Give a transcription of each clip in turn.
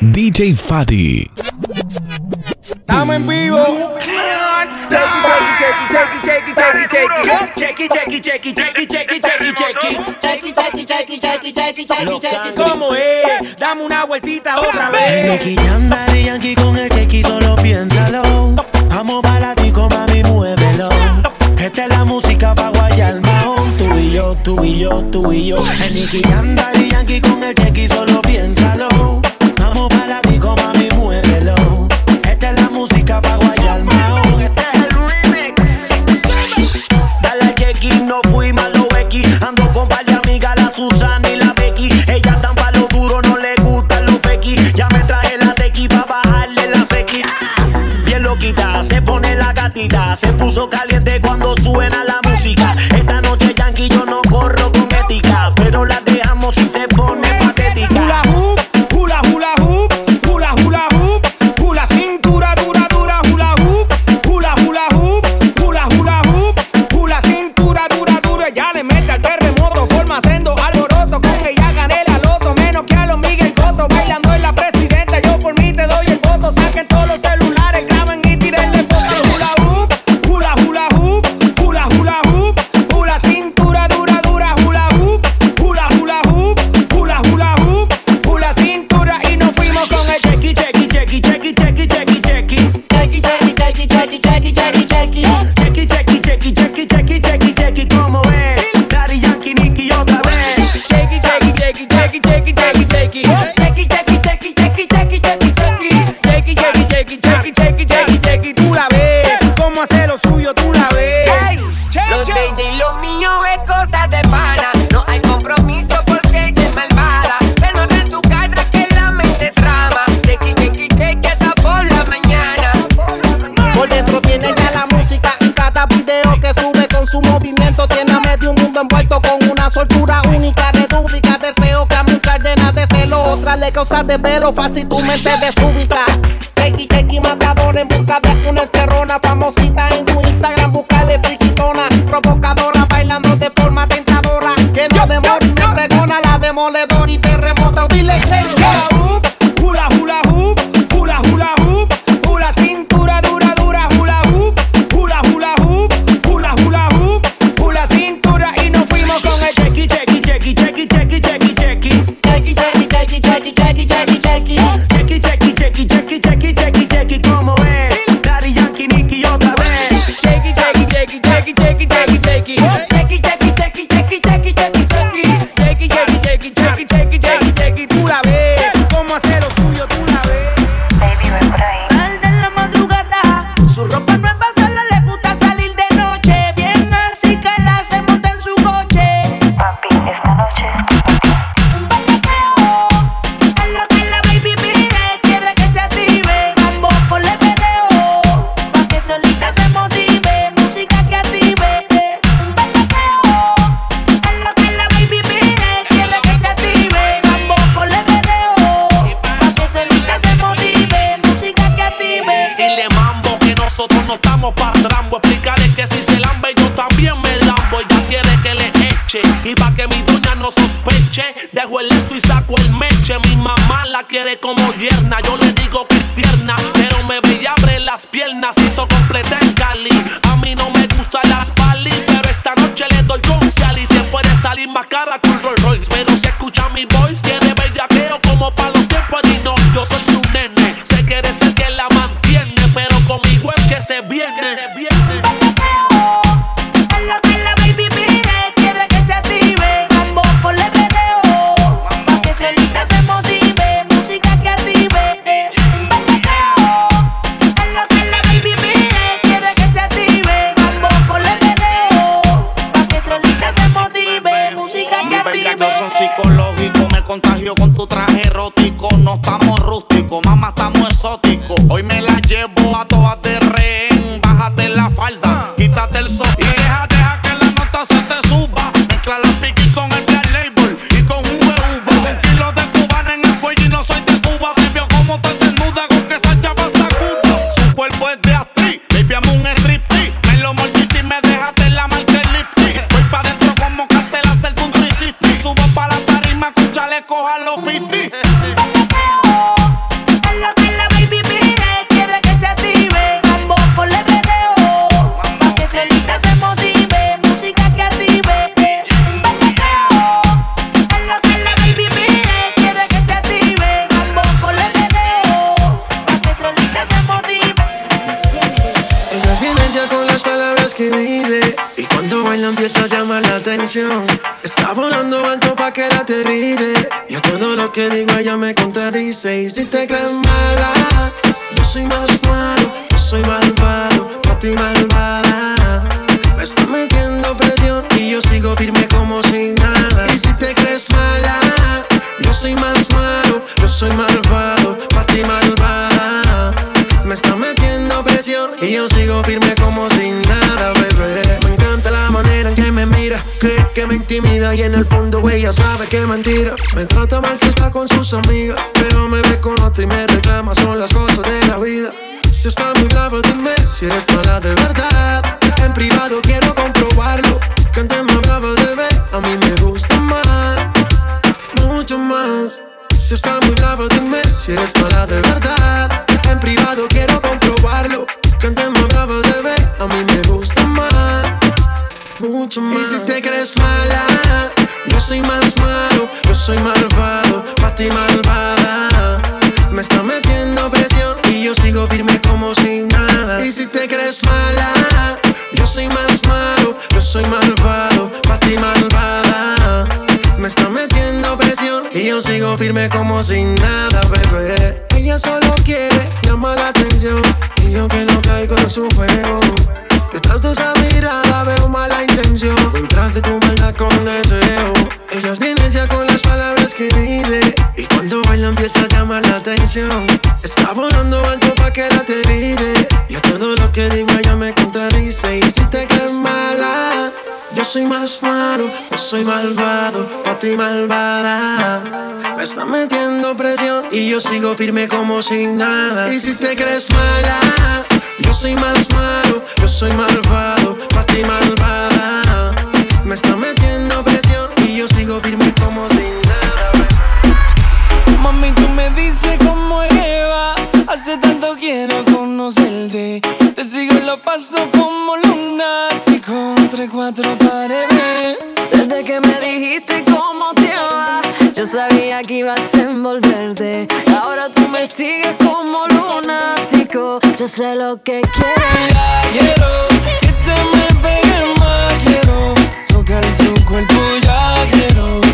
DJ Fadi. Estamos en vivo. ¿Cómo es? Dame una vueltita otra vez. Yankee andar Yankee con el chequi, solo piénsalo. Vamos para ti, mami, muévelo. Esta es la música pa' guayar mahón. Tú y yo, tú y yo, tú y yo. Yankee andar Yankee con el chequi, solo piénsalo. De desúbica. Chequi, chequi, matador en busca de una encerrona famosita en su Instagram. Buscarle friki que digo ella me contradice. Y si te crees mala, yo soy más malo, yo soy malvado, pa' ti malvada. Me está metiendo presión y yo sigo firme como sin nada. Y si te crees mala, yo soy más malo, yo soy malvado, pa' ti malvada. Me está metiendo paso como lunático entre cuatro paredes. Desde que me dijiste cómo te va, yo sabía que ibas a envolverte. Ahora tú me sigues como lunático, yo sé lo que quieres. Ya quiero que te me pegues más, quiero tocar tu cuerpo, ya quiero.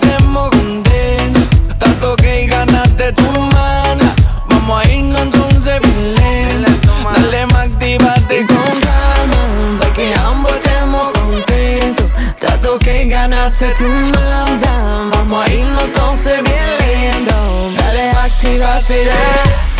tenemos condena. Tanto que hay ganas de tu mana. Vamos a irnos entonces bien lena. Dale más, activate con calma. De que ambos estemos contentos. Tanto que ganaste tu manda. Vamos a irnos entonces bien lento. Dale, activate ya. Yeah.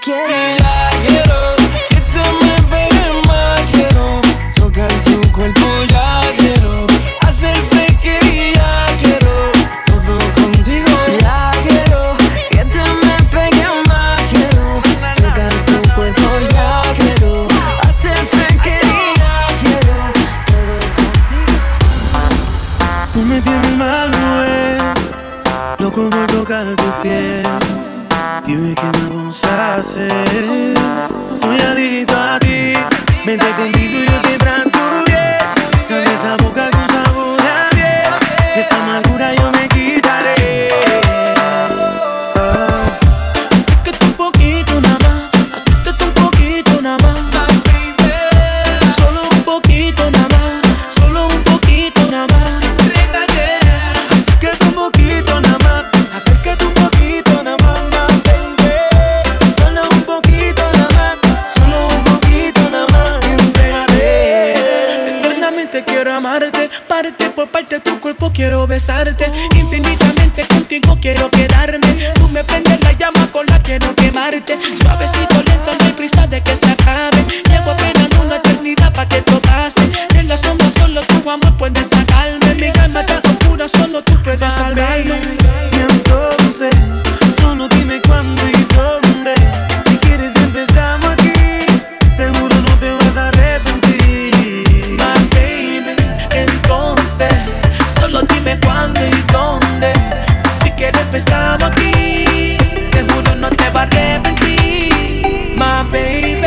quiere. Juro no te va a arrepentir. My baby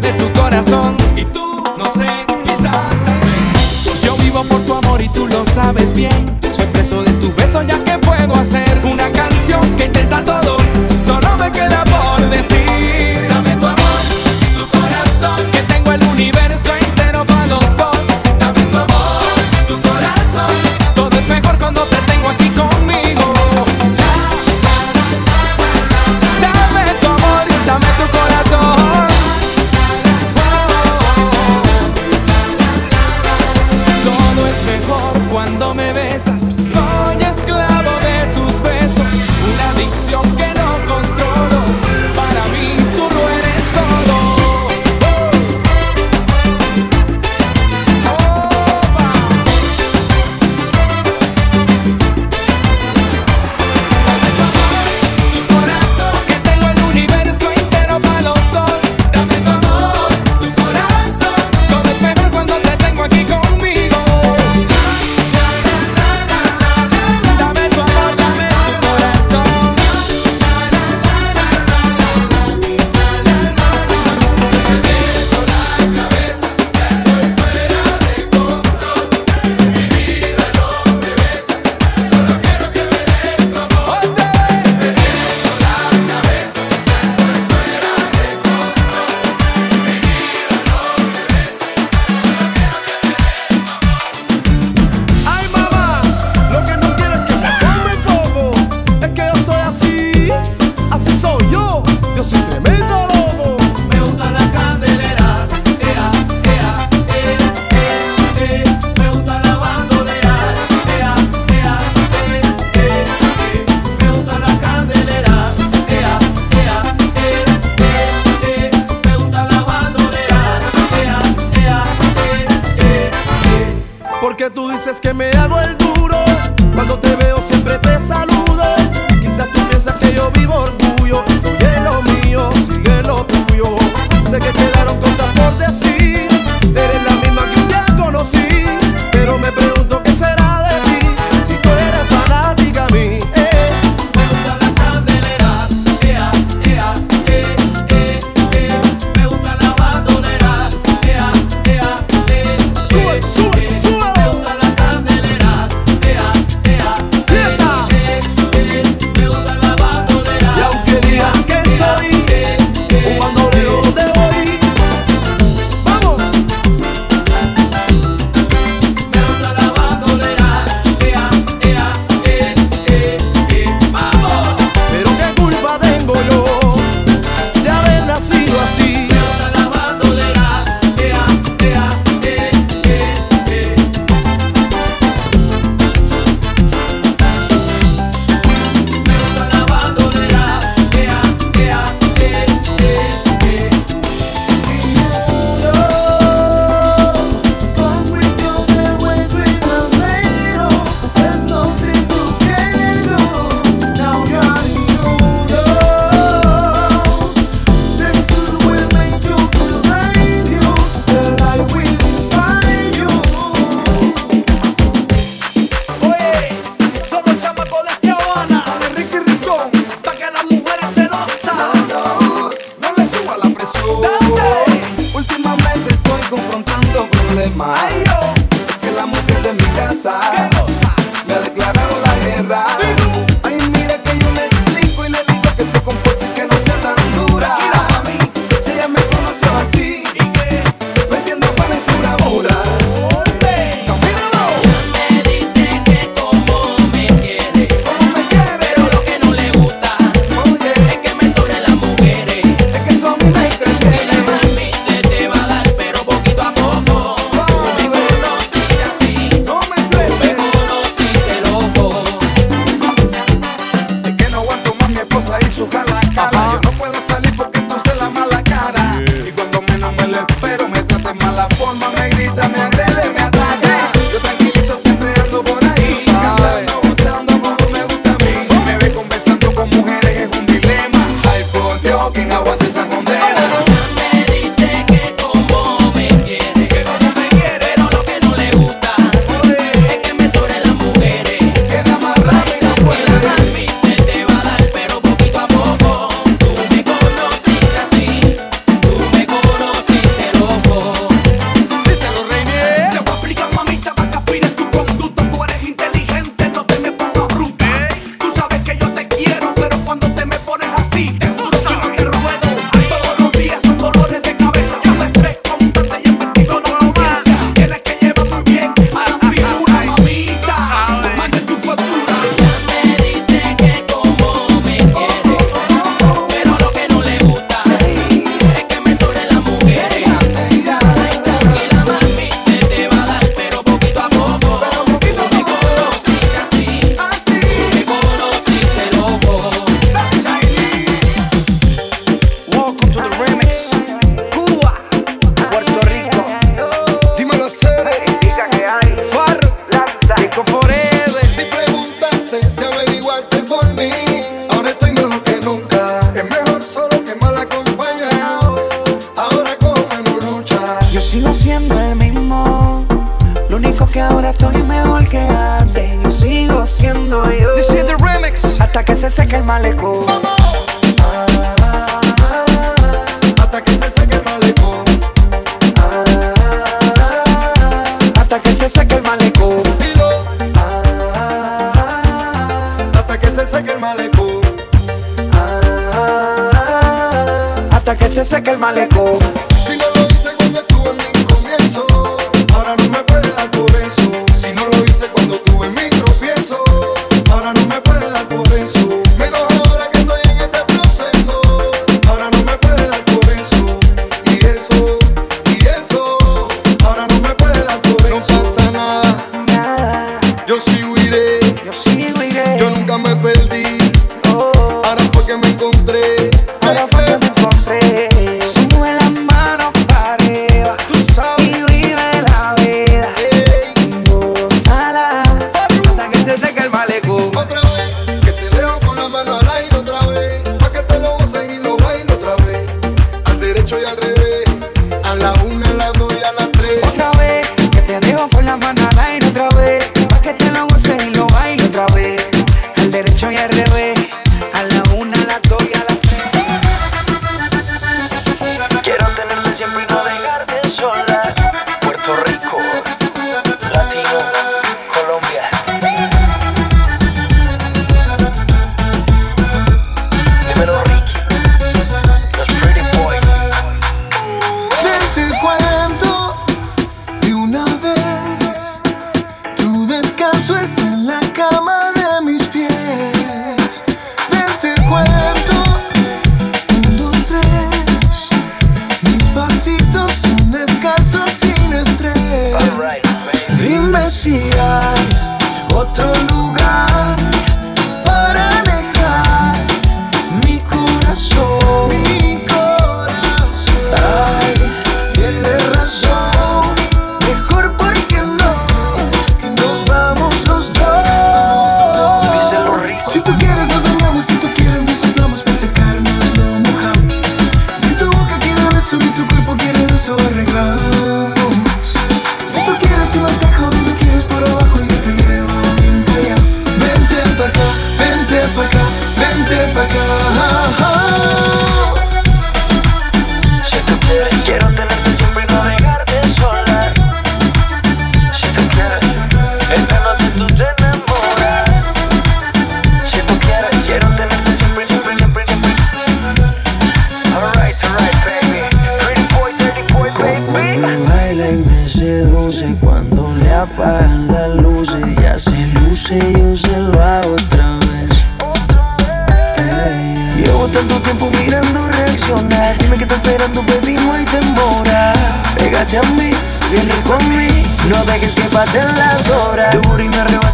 todas las pruebas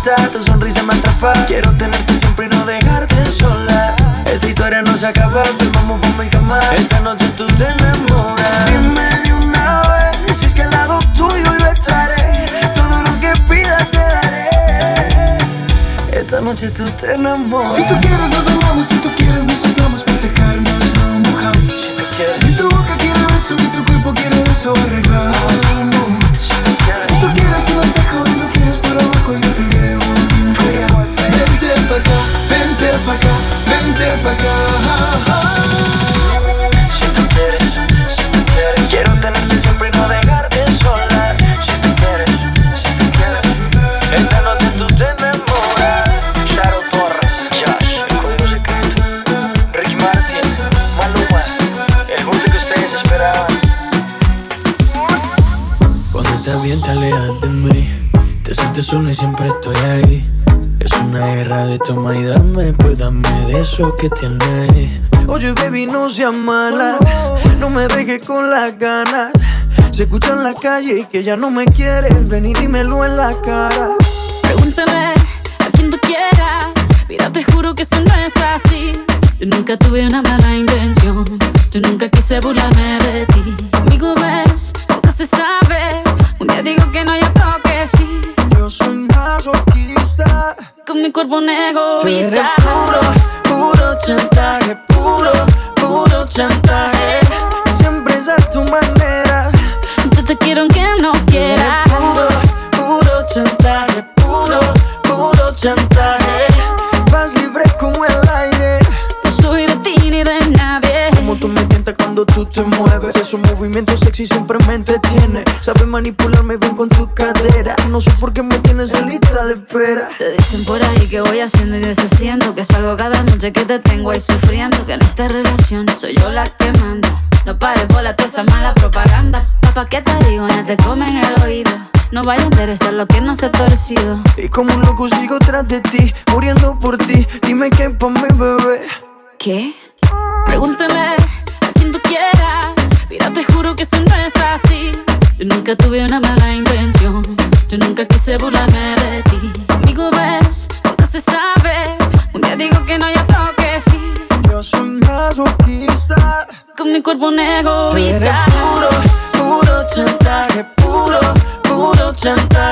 arrebata, tu sonrisa me atrapa. Quiero tenerte siempre y no dejarte sola. Esta historia no se acaba, ven, vamos por mi cama. Esta noche tú te enamoras. Dime de una vez si es que al lado tuyo yo estaré. Todo lo que pidas te daré. Esta noche tú te enamoras. Si tú quieres nos bañamos, si tú quieres nos soplamos para secarnos lo mojamos. Si tu boca quiere beso y tu cuerpo quiere eso arreglamos. Vente pa' eso que tienes Oye baby no seas mala. No me dejes con las ganas Se escucha en la calle y que ya no me quieres. Ven y dímelo en la cara. Pregúntale a quien tú quieras. Mira, te juro que eso no es así. Yo nunca tuve una mala manipularme bien con tu cadera. No sé por qué me tienes en lista de espera. Te dicen por ahí que voy haciendo y deshaciendo Que salgo cada noche que te tengo ahí sufriendo Que en esta relación soy yo la que manda No pares bola toda esa mala propaganda Papá, ¿qué te digo? No te comen el oído No vaya a interesar lo que no se ha torcido Y como un loco sigo tras de ti, muriendo por ti. Dime qué pa' mi bebé. ¿Qué? Pregúntale a quien tú quieras Mira, te juro que eso no es nunca tuve una mala intención. Yo nunca quise burlarme de ti. Conmigo ves, nunca se sabe. Un día digo que no, y otro que sí. Yo soy masoquista. Con mi cuerpo un eres egoísta puro, puro chantaje, puro, puro chantaje.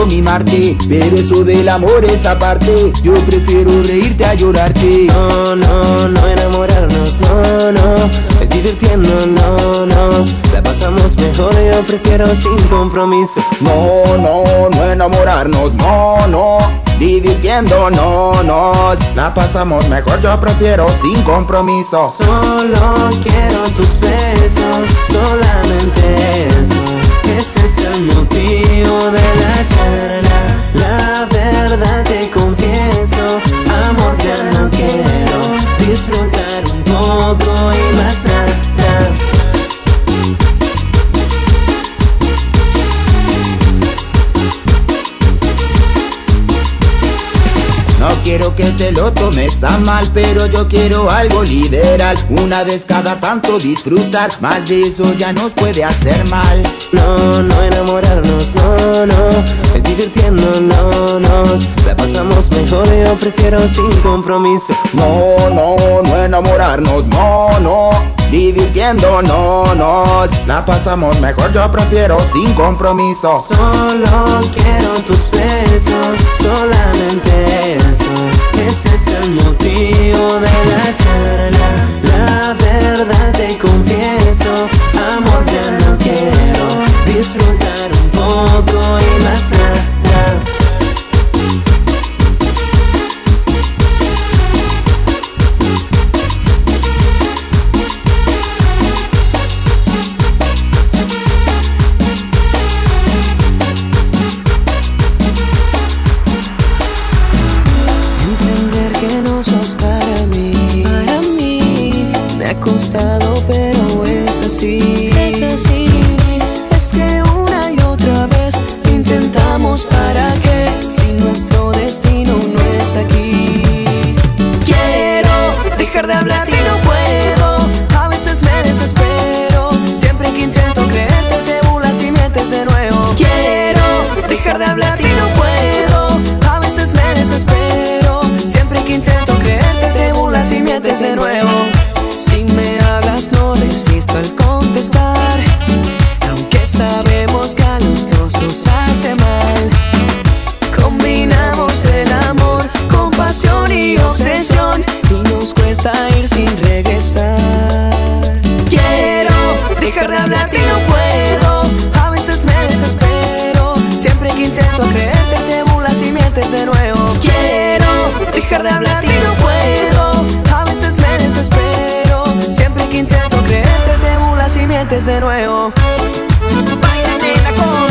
quiero mimarte Pero eso del amor es aparte. Yo prefiero reírte a llorarte. No, no, no enamorarnos, no, no. Divirtiéndonos. La pasamos mejor, yo prefiero sin compromiso. No, no, no enamorarnos, no, no. Divirtiéndonos La pasamos mejor, yo prefiero sin compromiso. Solo quiero tus besos, sola está mal, pero yo quiero algo liberal. Una vez cada tanto disfrutar, más de eso ya nos puede hacer mal. No, no enamorarnos, no, no. Es divirtiéndonos, la pasamos mejor. Yo prefiero sin compromiso. No, no, no enamorarnos, no, no. Divirtiéndonos, la pasamos mejor. Yo prefiero sin compromiso. Solo quiero tus besos, solamente eso ese es el motivo de la charla. La verdad te confieso, amor ya no quiero disfrutar un poco y más. Mientes de nuevo. Baila, nena, con-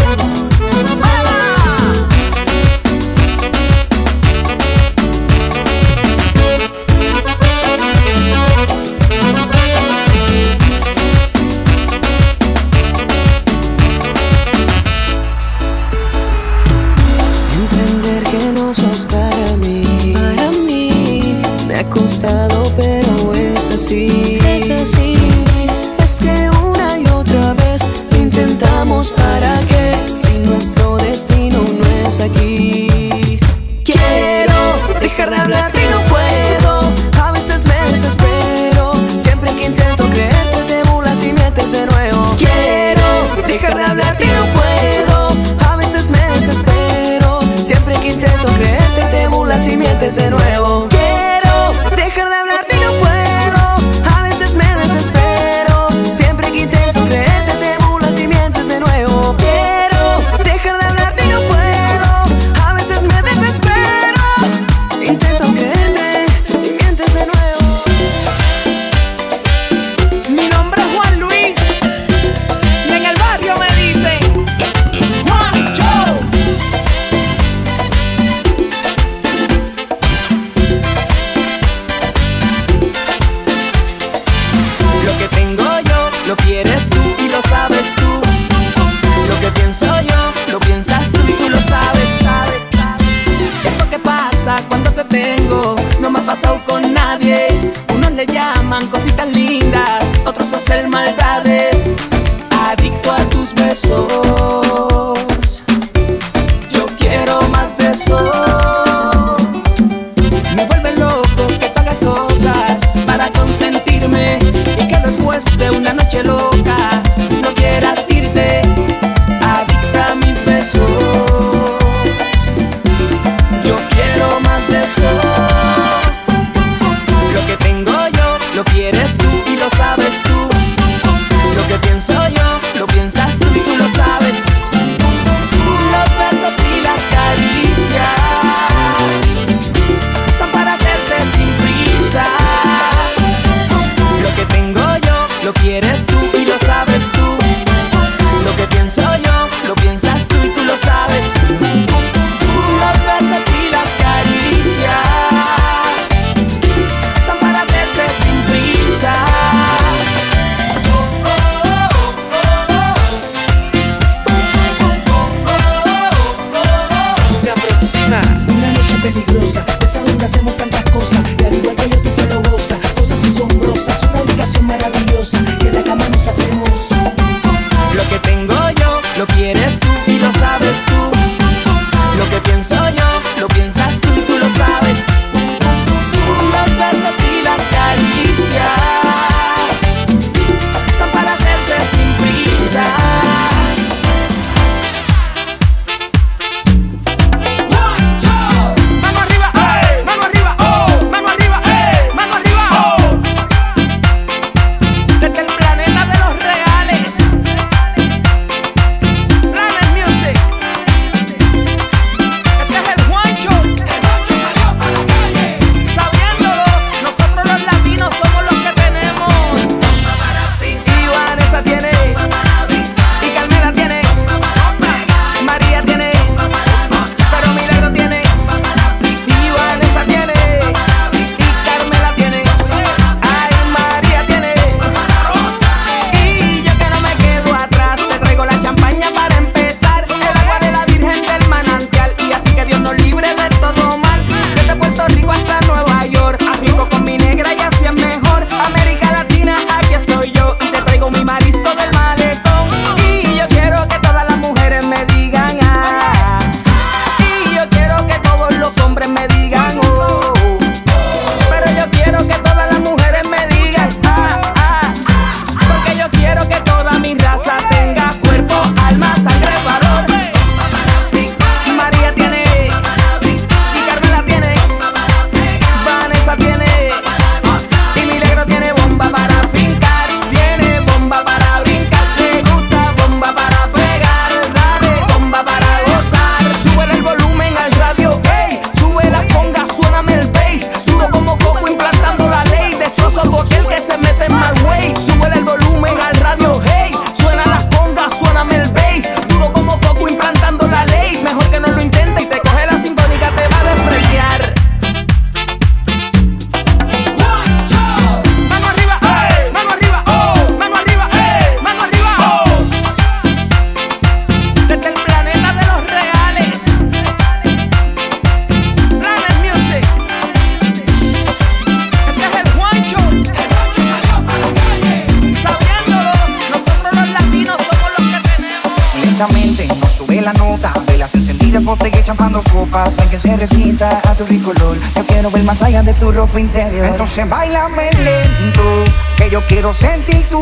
Entonces bailame lento Que yo quiero sentir tu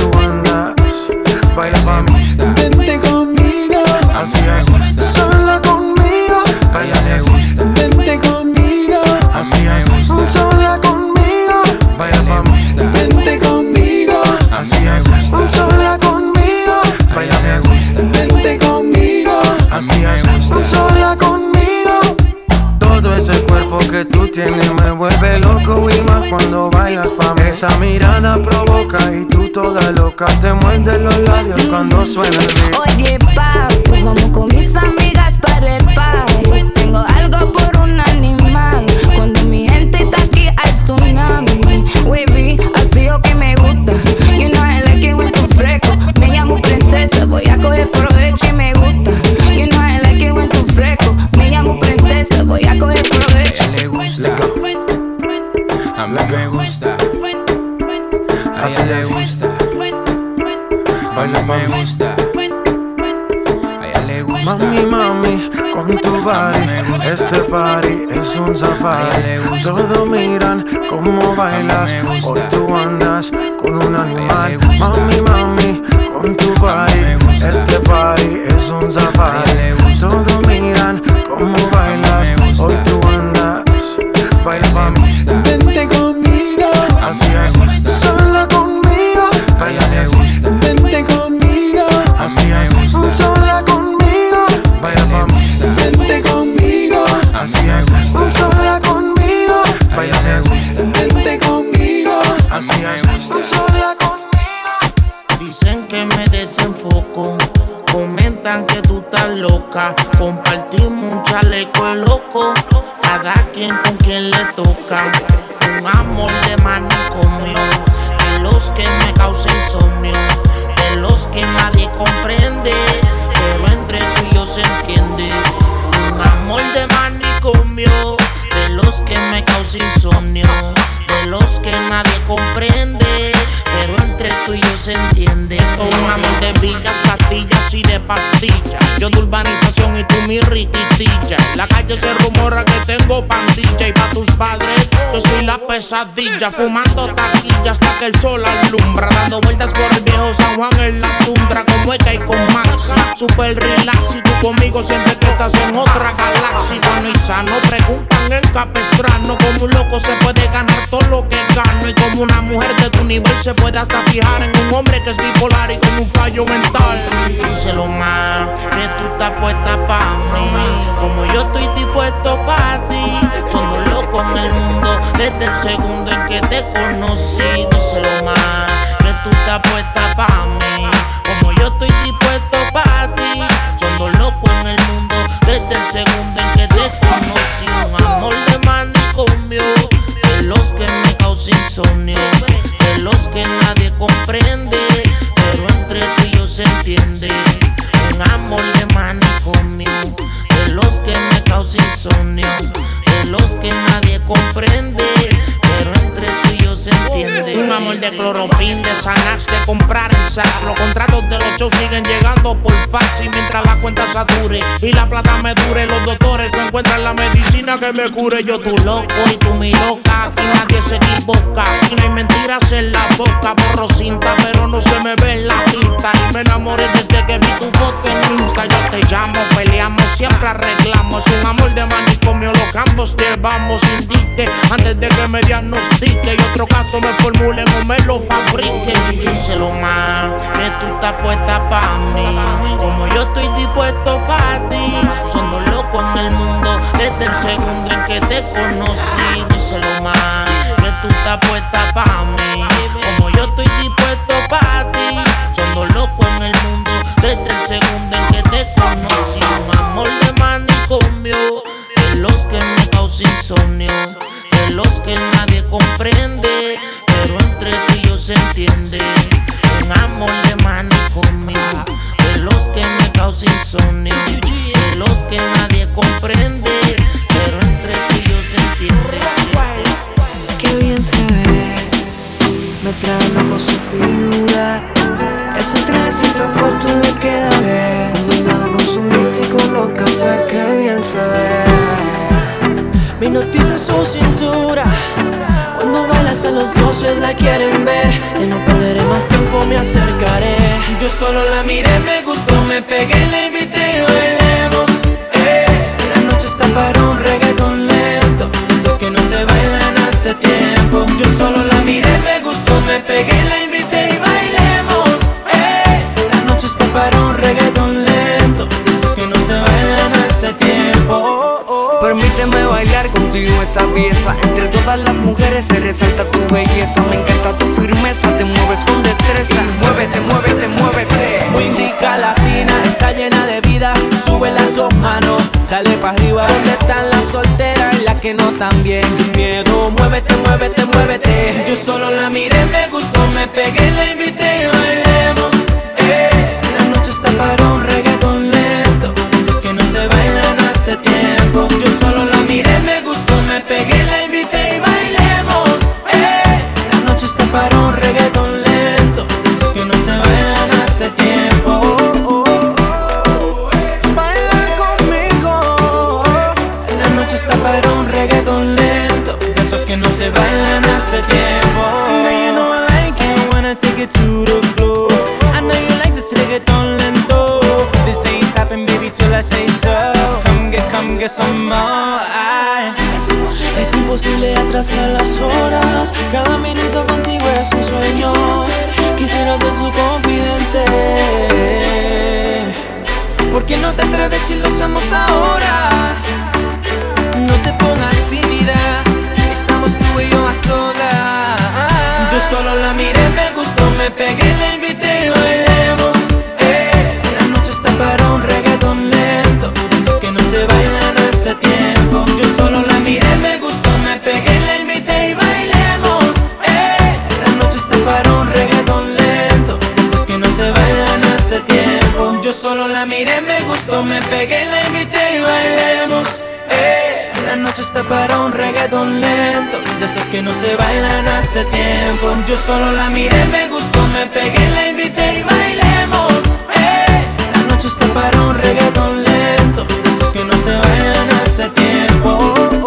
Así es Sola conmigo. A ella le gusta. Vente conmigo. Así es Sola conmigo. Baila pa' mí. Vente conmigo. Así es Sola conmigo. A ella le gusta. Vente conmigo. Así es Sola que tú tienes me vuelve loco y más cuando bailas pa' mí Esa mirada provoca y tú toda loca Te muerdes los labios cuando suena el beat Oye, papu, vamos con mis amigas para el party. Tengo algo por un animal. Cuando mi gente está aquí al tsunami. Wavy, así o que me gusta. You know I like it when fresco. Me llamo princesa, voy a coger provecho A mí me gusta. A ella le gusta. Baila me gusta. A ella le gusta. Mami, mami, con tu body Este party es un safari Todos miran cómo bailas Hoy tú andas con un animal Mami, mami, con tu body Este party es un safari pesadilla. Fumando taquilla hasta que el sol alumbra. Dando vueltas por el viejo San Juan en la tundra. Como Eka y con Maxi. Super relax. Y tú conmigo sientes que estás en otra galaxia. Bueno y sano. Preguntan en Capestrano. Como un loco se puede ganar todo lo que gano. Y como una mujer de tu nivel se puede hasta fijar en un hombre que es bipolar y con un fallo mental. Díselo más, que tú estás puesta pa' mí, como yo estoy dispuesto pa' ti. Son dos locos en el mundo desde el segundo en que te conocí. Díselo más, que tú estás puesta pa' mí, como yo estoy dispuesto pa' ti. Son dos locos en el mundo desde el segundo en que te conocí. Un amor de manicomio, de los que me causa insomnio, de los que nadie comprende, pero entre tú y yo se entiende. Un amor de manicomio, de los que me causa insomnio, de los que nadie comprende, se entiende. Un amor de cloropin, de Xanax, de comprar en Saks. Los contratos de los shows siguen llegando por fax y mientras la cuenta sature y la plata me dure, los doctores no encuentran la medicina que me cure. Yo tu loco y tú mi loca, aquí nadie se equivoca. Aquí no hay mentiras en la boca, borro cinta, pero no se me ve en la pinta. Y me enamoré desde que vi tu foto en Insta. Yo te llamo, peleamos, siempre arreglamos. Un amor de manicomio, lo que ambos llevamos. Indique antes de que me diagnostique y otro caso me formulen o me lo fabriquen. Díselo más, que tú estás puesta pa' mí, como yo estoy dispuesto pa' ti. Son dos locos en el mundo desde el segundo en que te conocí. Díselo más, que tú estás puesta pa' mí, solo la miré, me gustó, me pegué, la invité bailemos. Eh, La noche está para un reggaeton lento. Esos que no se bailan hace tiempo. Yo solo la miré, me gustó, me pegué, la invité y bailemos. Eh, La noche está para un reggaeton lento. Esos que no se bailan hace tiempo. Yo solo la miré, me gustó, me pegué, la Está para un reggaeton lento. De esos que no se bailan hace tiempo. Yo solo la miré, me gustó, me pegué, la invité y bailemos. Eh, La noche está para un reggaeton lento. De esos que no se bailan hace tiempo.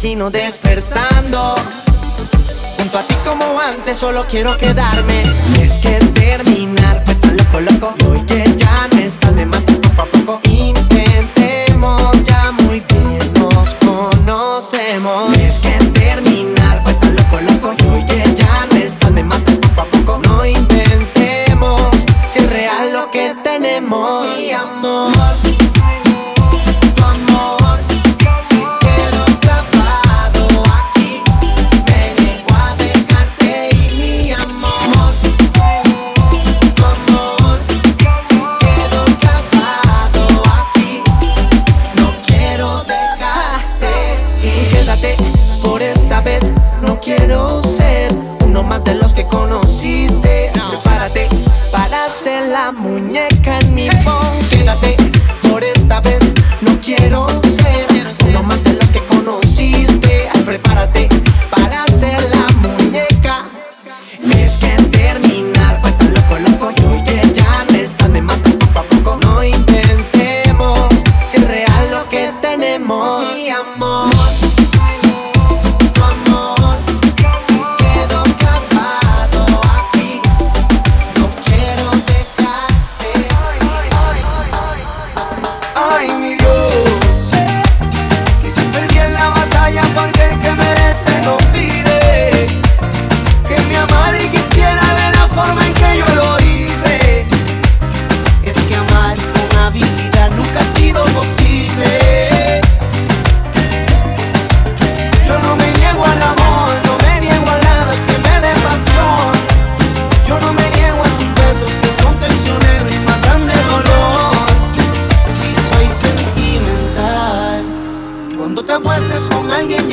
imagino despertando. Junto a ti como antes, solo quiero quedarme. Es que terminar pues fue tan loco, loco. Y hoy que ya no estás, me matas poco a poco.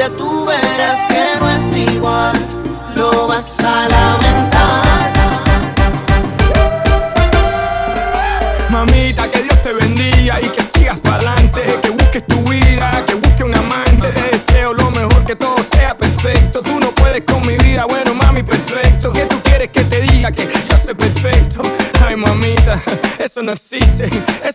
tú verás que no es igual, lo vas a lamentar. Mamita, que Dios te bendiga y que sigas para adelante, que busques tu vida, que busques un amante. Te deseo lo mejor, que todo sea perfecto. Tú no puedes con mi vida, bueno, mami, perfecto. Que tú quieres que te diga que yo soy perfecto? Ay, mamita, eso no existe.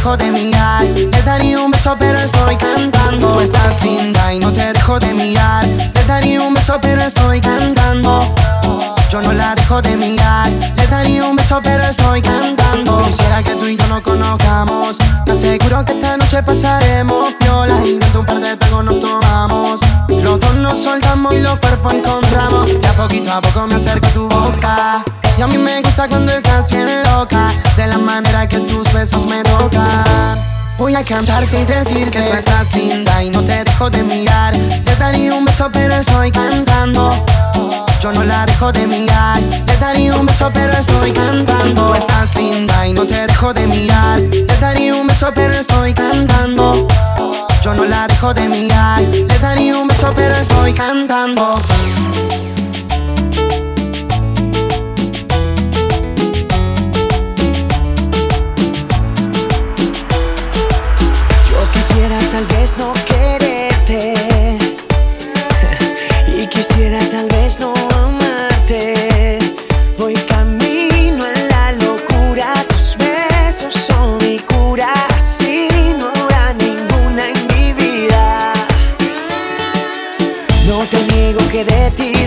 dejo de mirar. Te daría un beso pero estoy cantando. Tú estás linda y no te dejo de mirar. Te daría un beso pero estoy cantando. Yo no la dejo de mirar. Te daría un beso pero estoy cantando. Quisiera que tú y yo no conozcamos. Te aseguro que esta noche pasaremos piola Y durante un par de tragos nos tomamos. Los dos nos soltamos y los cuerpos encontramos. Y a poquito a poco me acerco a tu boca. Y a mí me gusta cuando estás bien loca, de la manera que tus besos me tocan. Voy a cantarte y decir que tú estás linda y no te dejo de mirar. Le daría un beso, pero estoy cantando. Yo no la dejo de mirar. Le daría un beso, pero estoy cantando. Tú estás linda y no te dejo de mirar. Le daría un beso, pero estoy cantando. Yo no la dejo de mirar. Le daría un beso, pero estoy cantando. de ti.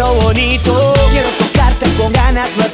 bonito. Quiero tocarte con ganas, no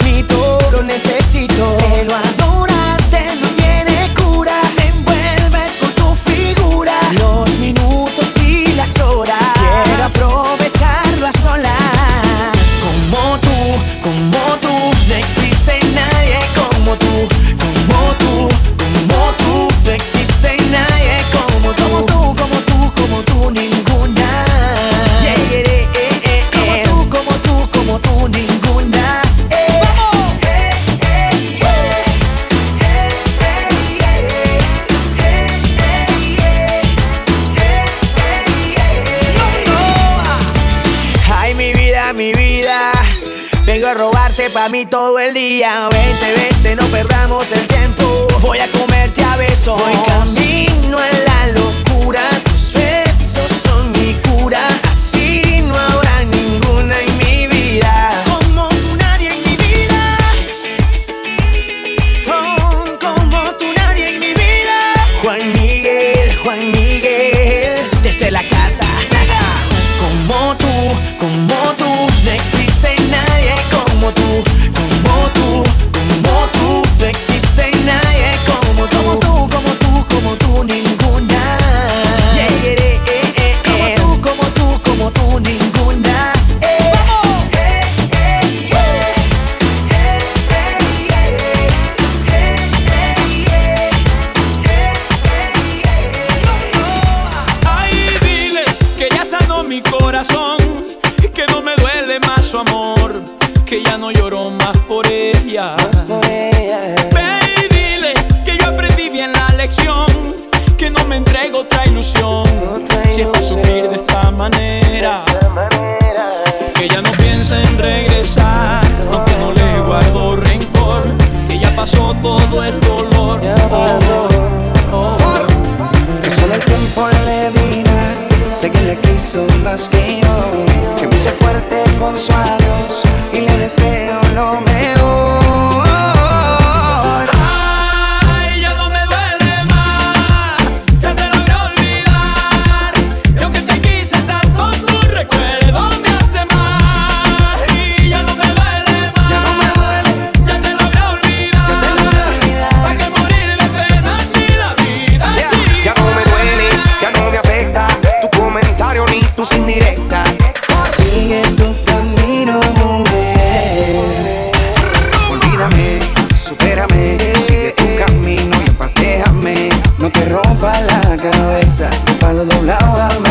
a mí todo el día. Vente, vente, no perdamos el tiempo. Voy a comerte a besos. no te rompa la cabeza, palo doblado al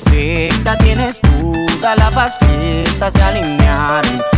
perfecta tienes tú, toda la faceta se alinearon.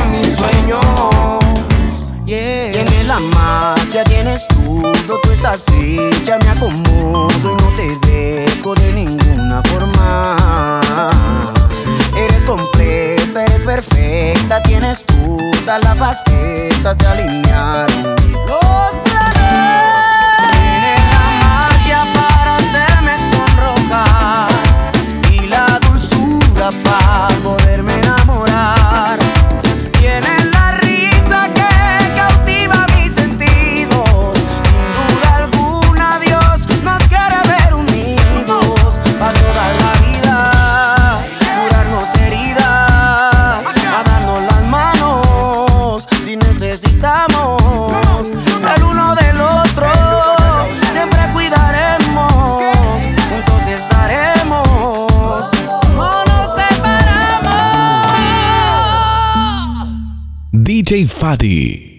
hecha, me acomodo y no te dejo de ninguna forma. Eres completa, eres perfecta, tienes todas las facetas, se alinearon los. Tienes la magia para hacerme sonrojar y la dulzura para poderme DJ Fadi.